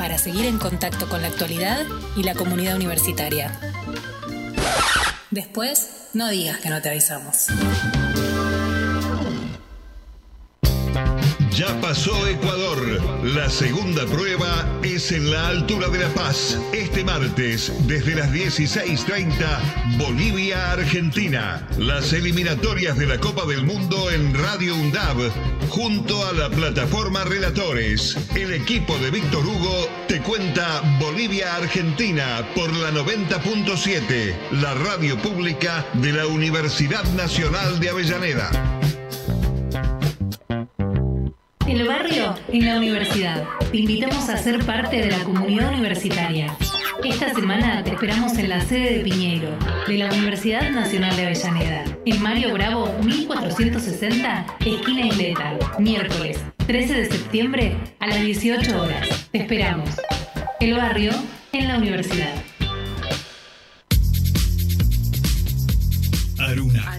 [SPEAKER 13] para seguir en contacto con la actualidad y la comunidad universitaria. Después, no digas que no te avisamos.
[SPEAKER 5] Ya pasó Ecuador. La segunda prueba es en la altura de La Paz. Este martes, desde las 16.30, Bolivia-Argentina. Las eliminatorias de la Copa del Mundo en Radio UNDAB, junto a la plataforma Relatores. El equipo de Víctor Hugo te cuenta Bolivia-Argentina por la 90.7, la radio pública de la Universidad Nacional de Avellaneda.
[SPEAKER 13] El barrio en la universidad. Te invitamos a ser parte de la comunidad universitaria. Esta semana te esperamos en la sede de Piñeiro, de la Universidad Nacional de Avellaneda, en Mario Bravo 1460, esquina Isleta, miércoles 13 de septiembre a las 18 horas. Te esperamos. El barrio en la universidad.
[SPEAKER 14] Aruna.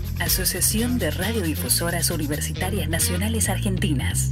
[SPEAKER 2] Asociación de Radiodifusoras Universitarias Nacionales Argentinas.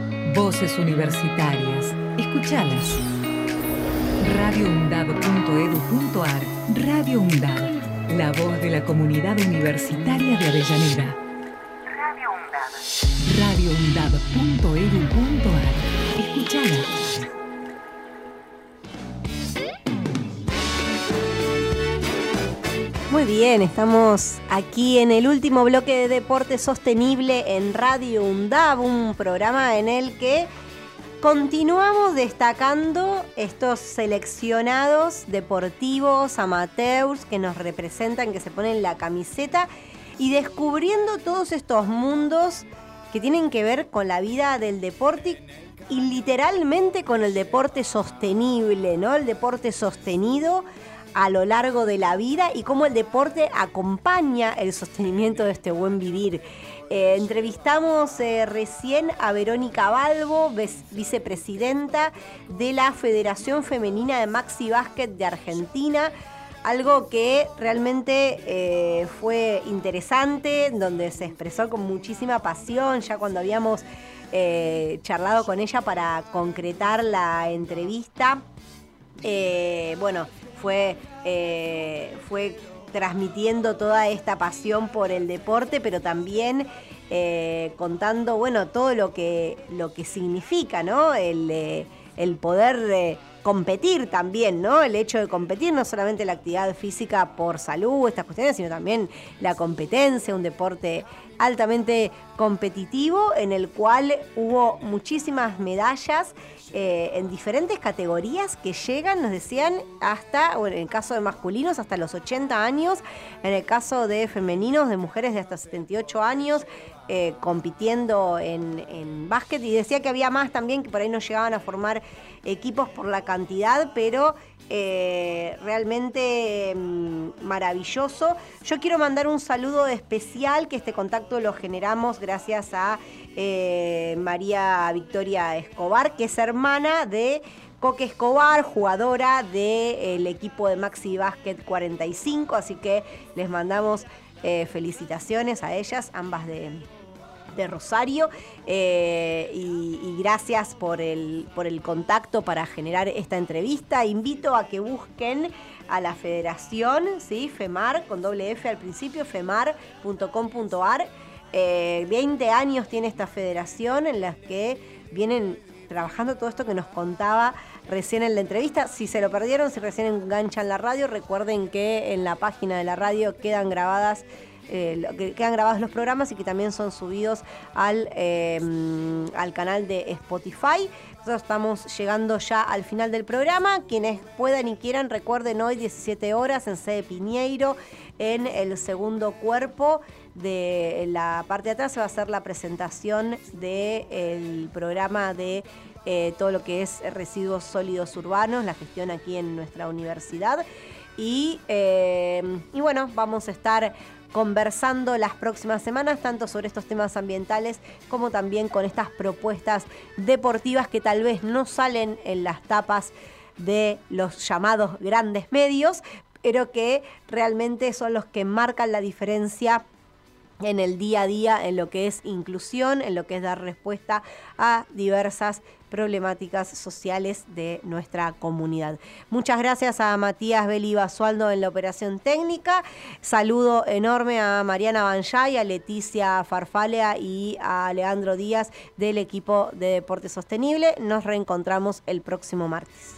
[SPEAKER 9] Voces universitarias. Escuchalas. radioundab.edu.ar Radio UNDAB. La voz de la comunidad universitaria de Avellaneda. Radio UNDAB. radioundab.edu.ar Escuchalas.
[SPEAKER 1] Muy bien, estamos aquí en el último bloque de Deporte Sostenible en Radio UNDAB, un programa en el que continuamos destacando estos seleccionados deportivos, amateurs, que nos representan, que se ponen la camiseta y descubriendo todos estos mundos que tienen que ver con la vida del deporte y literalmente con el deporte sostenible, ¿no? El deporte sostenido a lo largo de la vida y cómo el deporte acompaña el sostenimiento de este buen vivir. Eh, entrevistamos eh, recién a Verónica Balbo, vicepresidenta de la Federación Femenina de Maxi Básquet de Argentina. Algo que realmente eh, fue interesante, donde se expresó con muchísima pasión, ya cuando habíamos charlado con ella para concretar la entrevista. bueno, fue, eh, fue transmitiendo toda esta pasión por el deporte, pero también eh, contando, bueno, todo lo que, lo que significa, ¿no? El, eh, el poder competir también, ¿no? El hecho de competir, no solamente la actividad física por salud, estas cuestiones, sino también la competencia, un deporte altamente competitivo en el cual hubo muchísimas medallas eh, en diferentes categorías que llegan, nos decían, hasta, bueno, en el caso de masculinos, hasta los 80 años, en el caso de femeninos, de mujeres de hasta 78 años, eh, compitiendo en, en básquet. Y decía que había más también, que por ahí no llegaban a formar equipos por la cantidad, pero eh, realmente mm, maravilloso. Yo quiero mandar un saludo especial, que este contacto lo generamos gracias a eh, María Victoria Escobar, que es hermana de Coque Escobar, jugadora del equipo de Maxi Basket 45, así que les mandamos eh, felicitaciones a ellas, ambas de, de Rosario eh, y, gracias por el, por el contacto para generar esta entrevista. Invito a que busquen a la federación, ¿sí? FEMAR, con doble F al principio, femar.com.ar. Eh, 20 años tiene esta federación en las que vienen trabajando todo esto que nos contaba recién en la entrevista. Si se lo perdieron, si recién enganchan la radio, recuerden que en la página de la radio quedan grabadas eh, que quedan grabados los programas y que también son subidos al, eh, al canal de Spotify. Estamos llegando ya al final del programa. Quienes puedan y quieran, recuerden hoy 17 horas en sede Piñeiro, en el segundo cuerpo de la parte de atrás se va a hacer la presentación del programa de eh, todo lo que es residuos sólidos urbanos, la gestión aquí en nuestra universidad. Y, eh, y bueno, vamos a estar conversando las próximas semanas, tanto sobre estos temas ambientales como también con estas propuestas deportivas que tal vez no salen en las tapas de los llamados grandes medios, pero que realmente son los que marcan la diferencia en el día a día, en lo que es inclusión, en lo que es dar respuesta a diversas problemáticas sociales de nuestra comunidad. Muchas gracias a Matías Beli Basualdo en la operación técnica. Saludo enorme a Mariana Banjay, a Leticia Farfalea y a Leandro Díaz del equipo de Deporte Sostenible. Nos reencontramos el próximo martes.